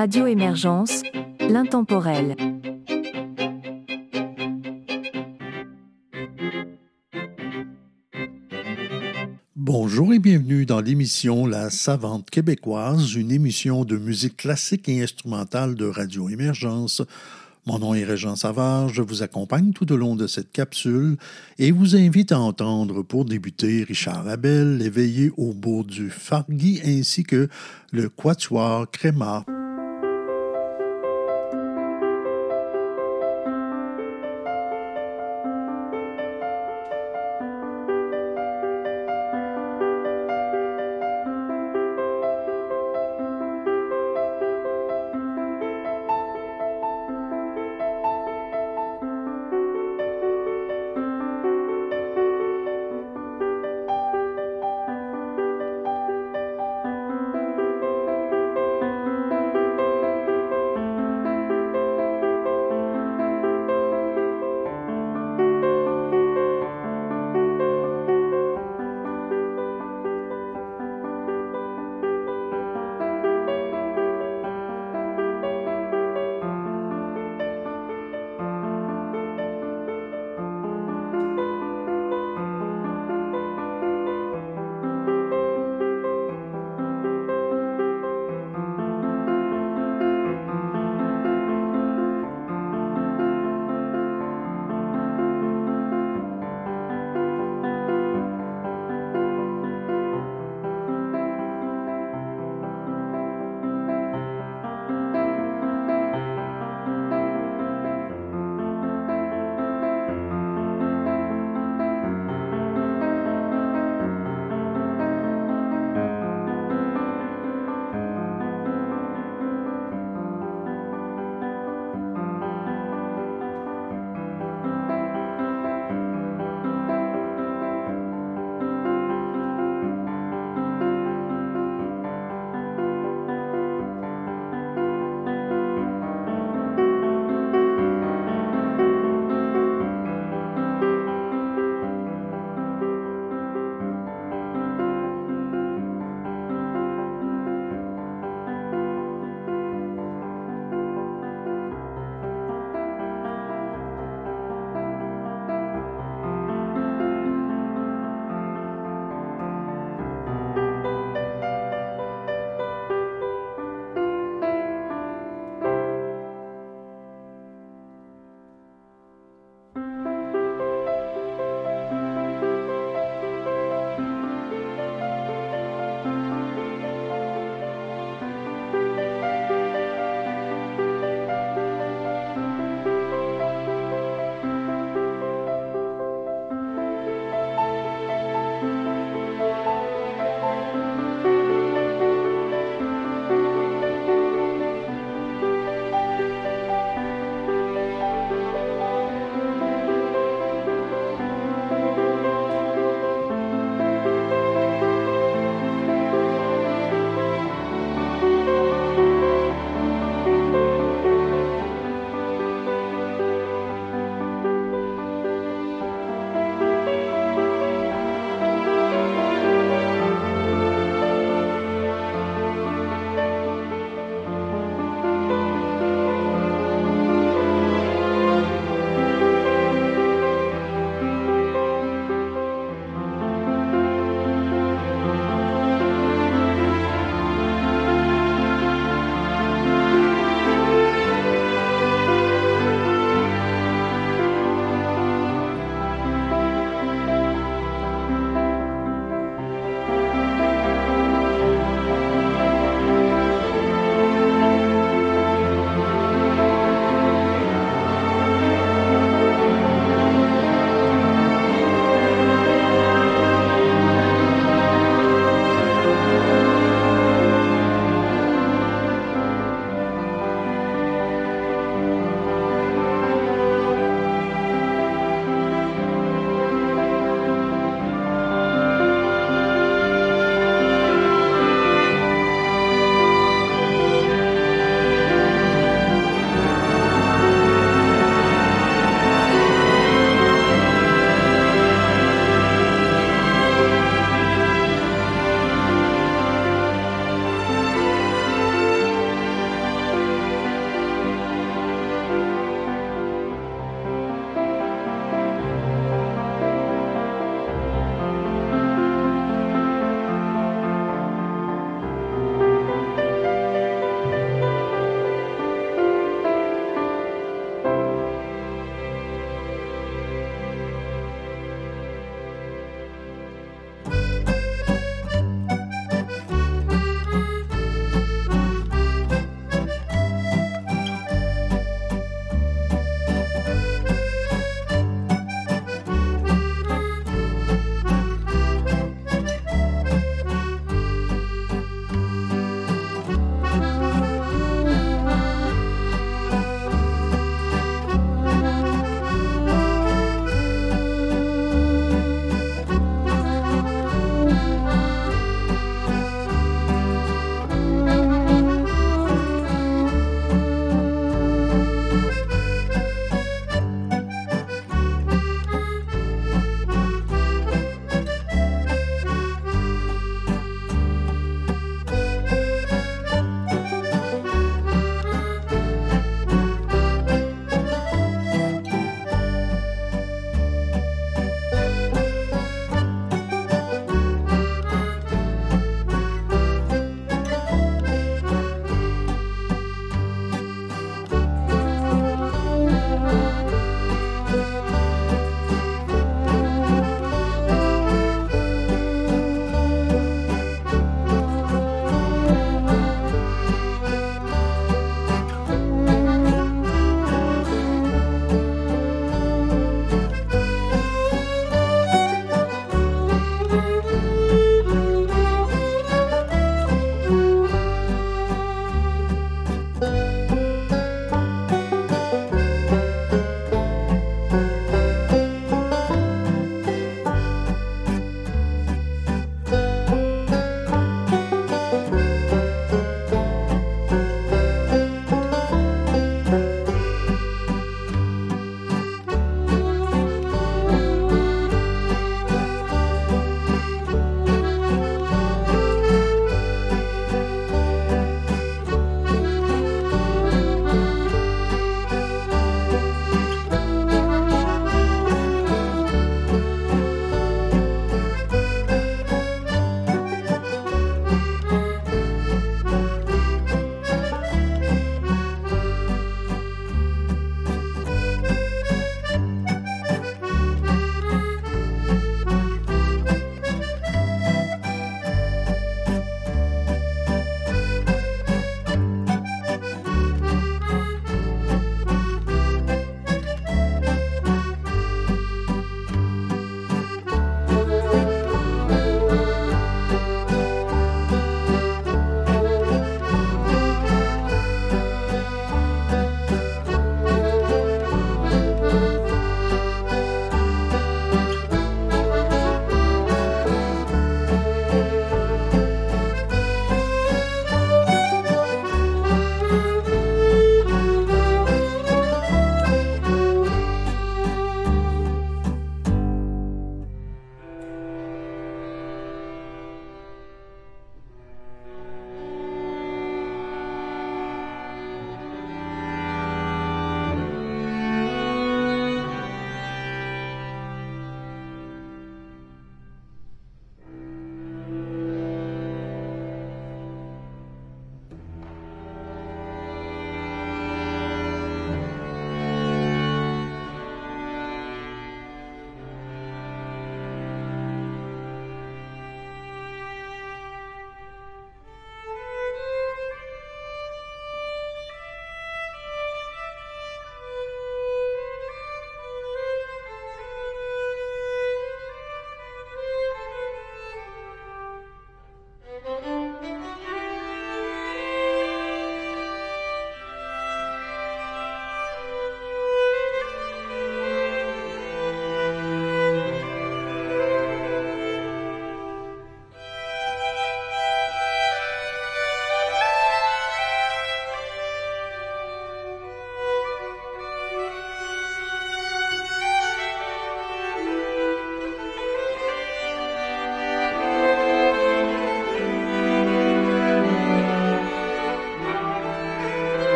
Radio Émergence, l'intemporel. Bonjour et bienvenue dans l'émission La Savante québécoise, une émission de musique classique et instrumentale de Radio Émergence. Mon nom est Régent Savard, je vous accompagne tout au long de cette capsule et vous invite à entendre pour débuter Richard Abel, éveillé au bout du Fargui ainsi que le Quatuor Créma.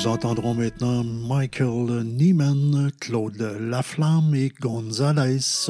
Nous entendrons maintenant Michael Neiman, Claude Laflamme et Gonzalez.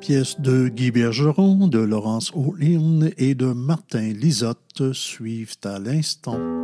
Pièces de Guy Bergeron, de Laurence O'Lynn et de Martin Lisotte suivent à l'instant.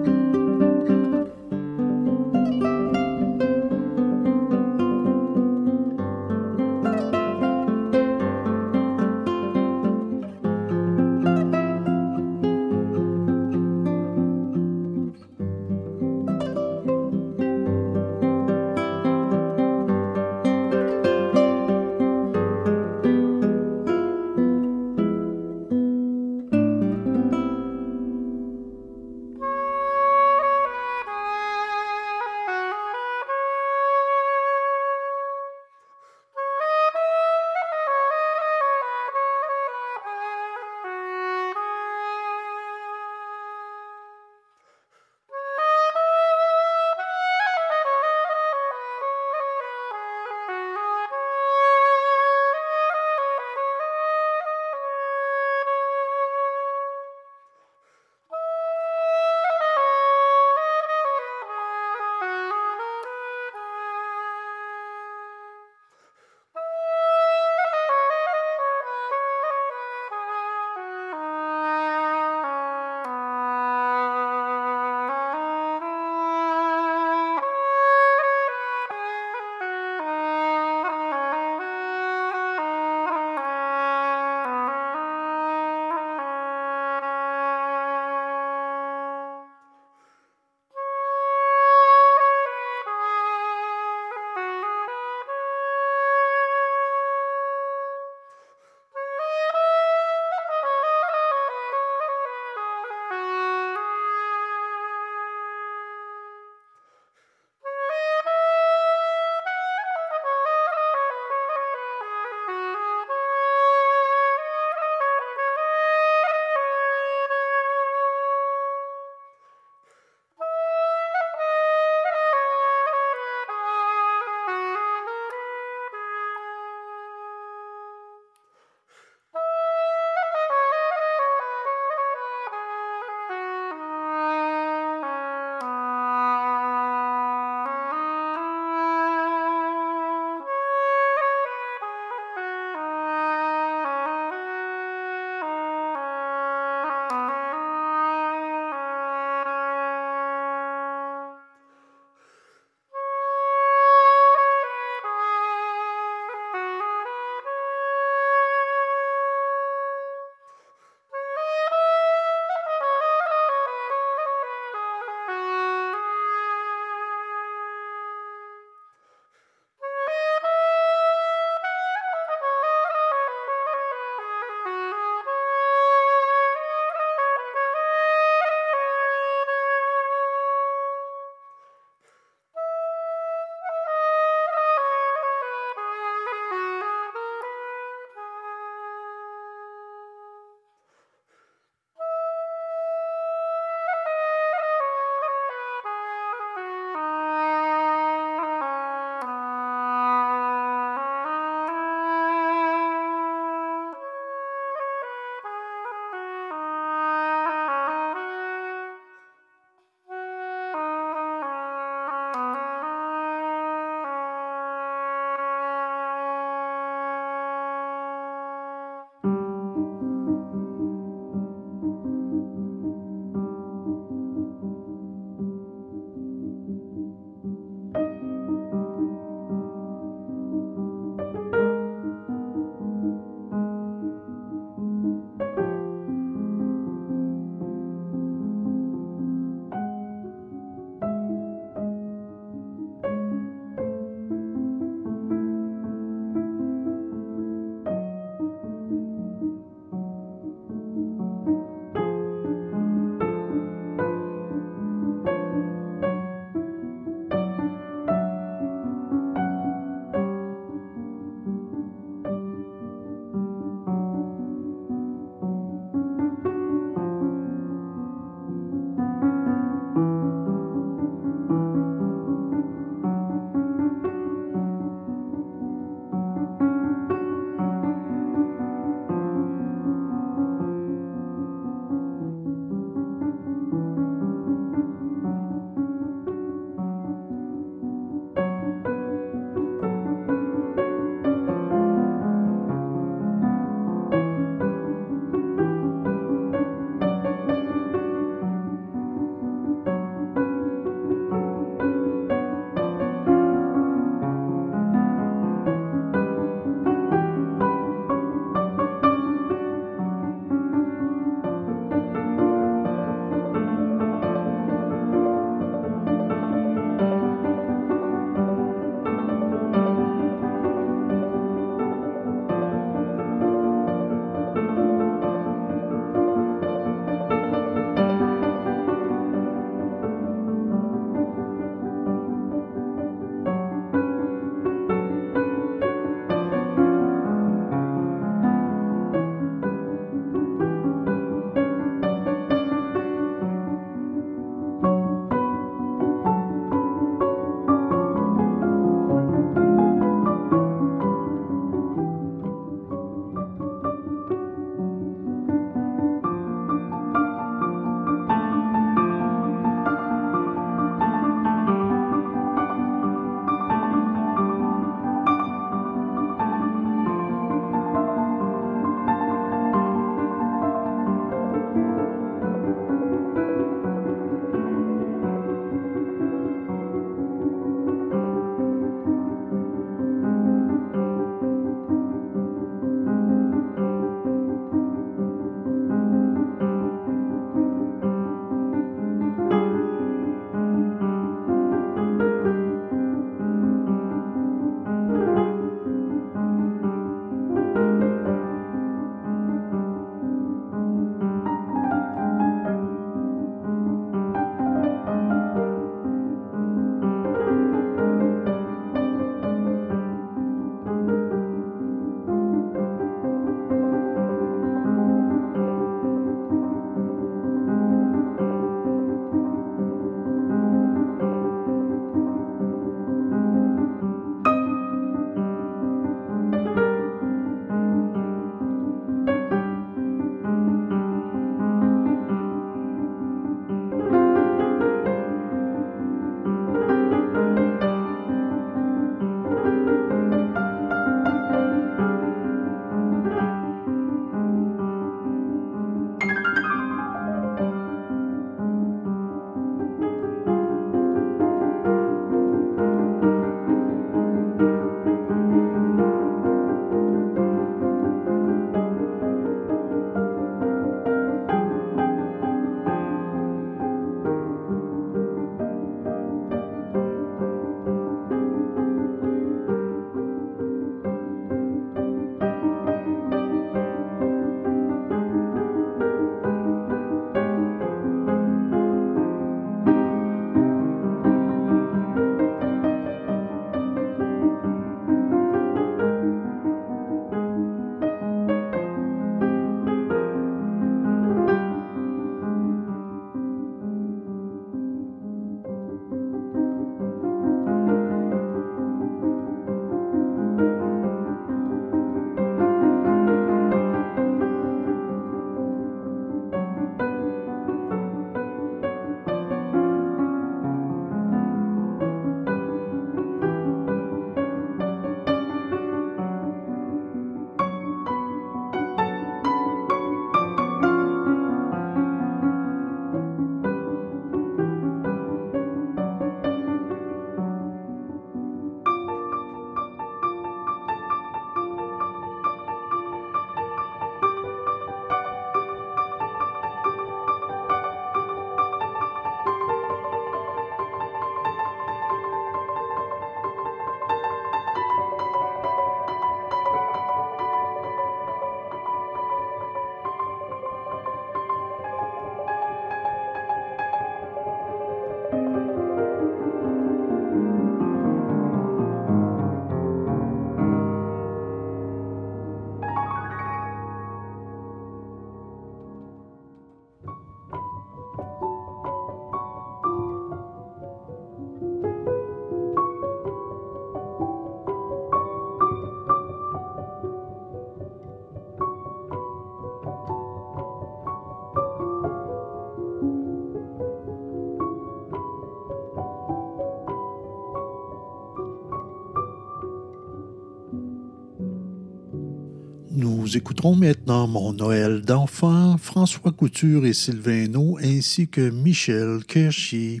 Nous écouterons maintenant Mon Noël d'enfant, François Couture et Sylvain ainsi que Michel Kershy.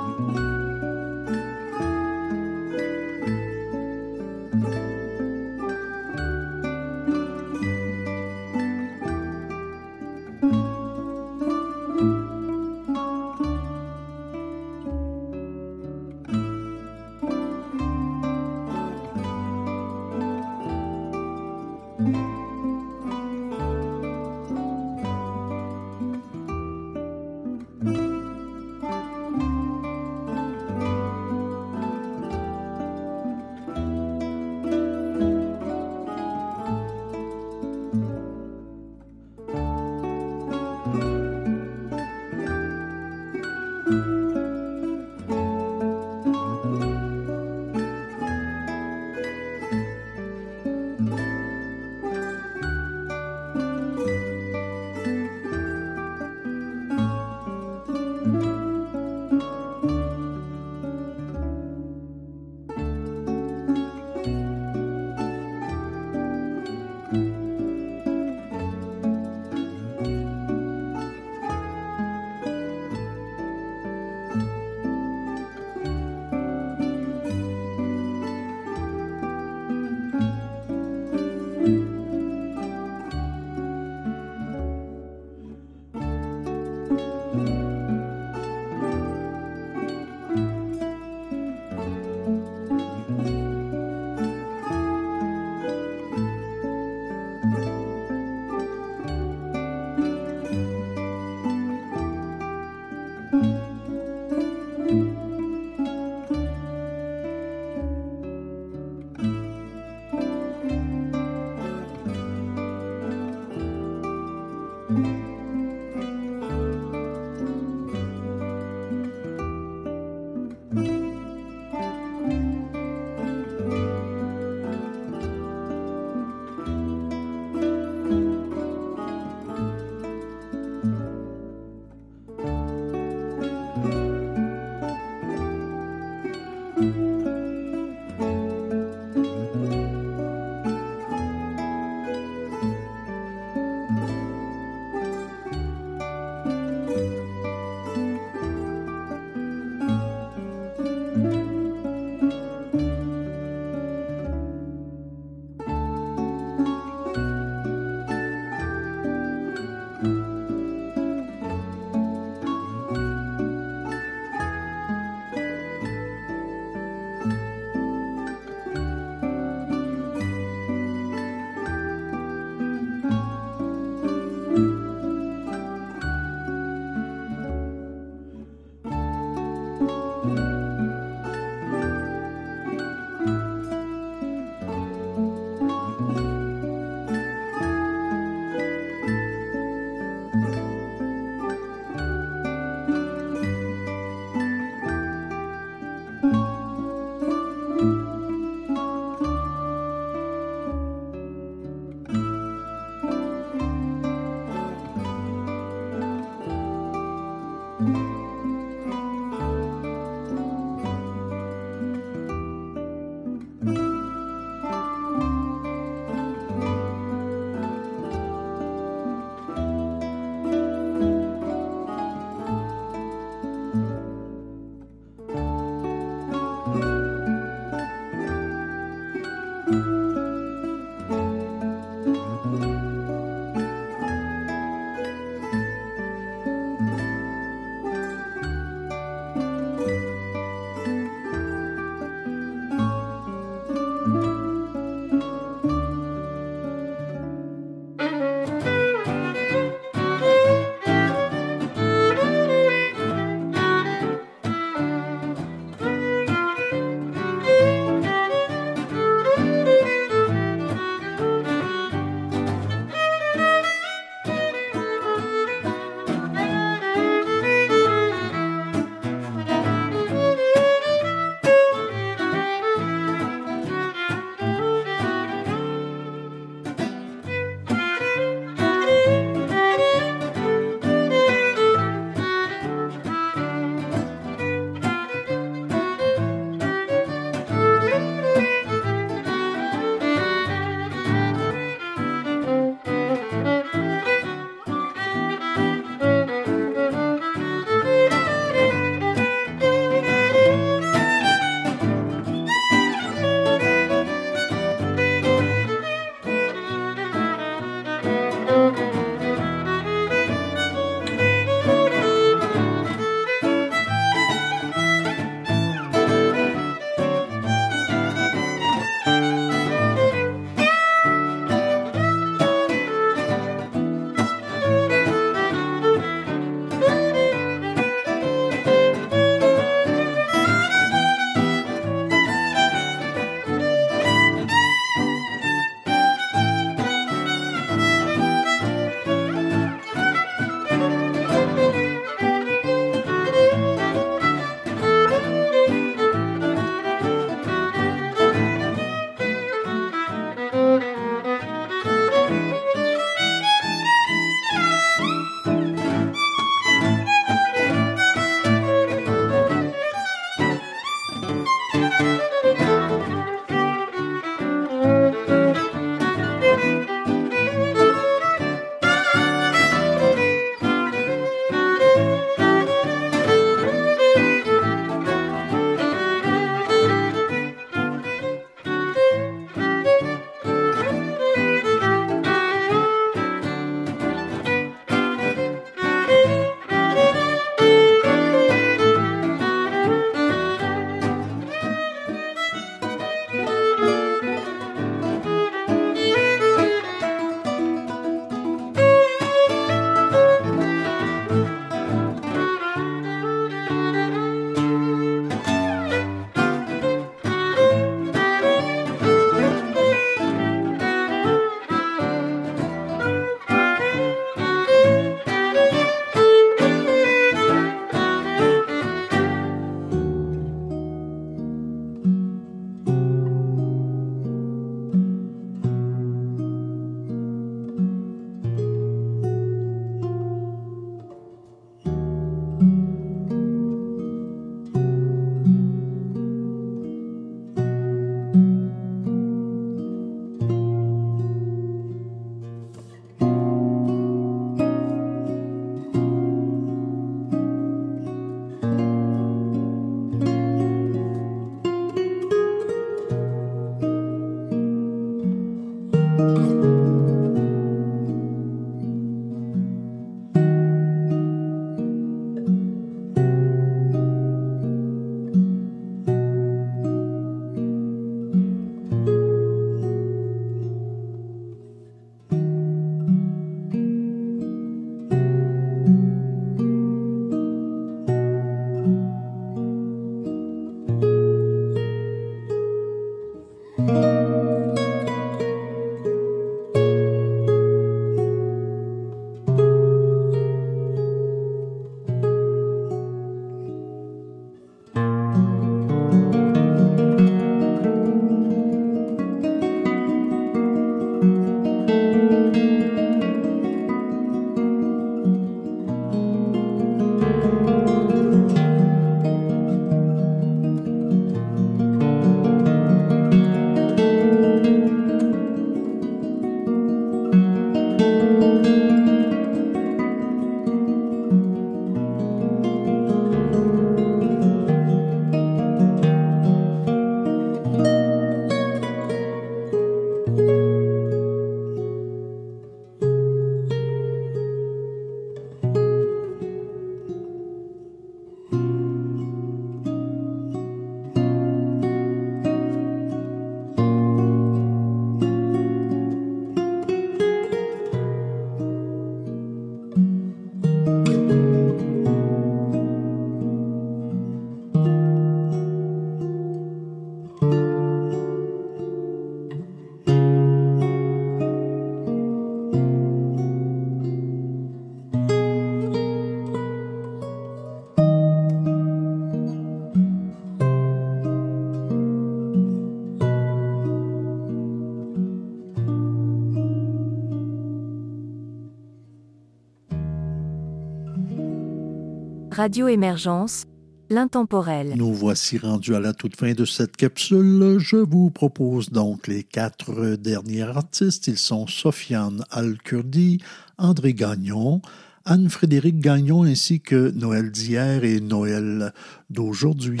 Radio Émergence, l'intemporel. Nous voici rendus à la toute fin de cette capsule. Je vous propose donc les quatre derniers artistes. Ils sont Sofiane Al-Kurdi, André Gagnon, Anne-Frédéric Gagnon ainsi que Noël d'hier et Noël d'aujourd'hui.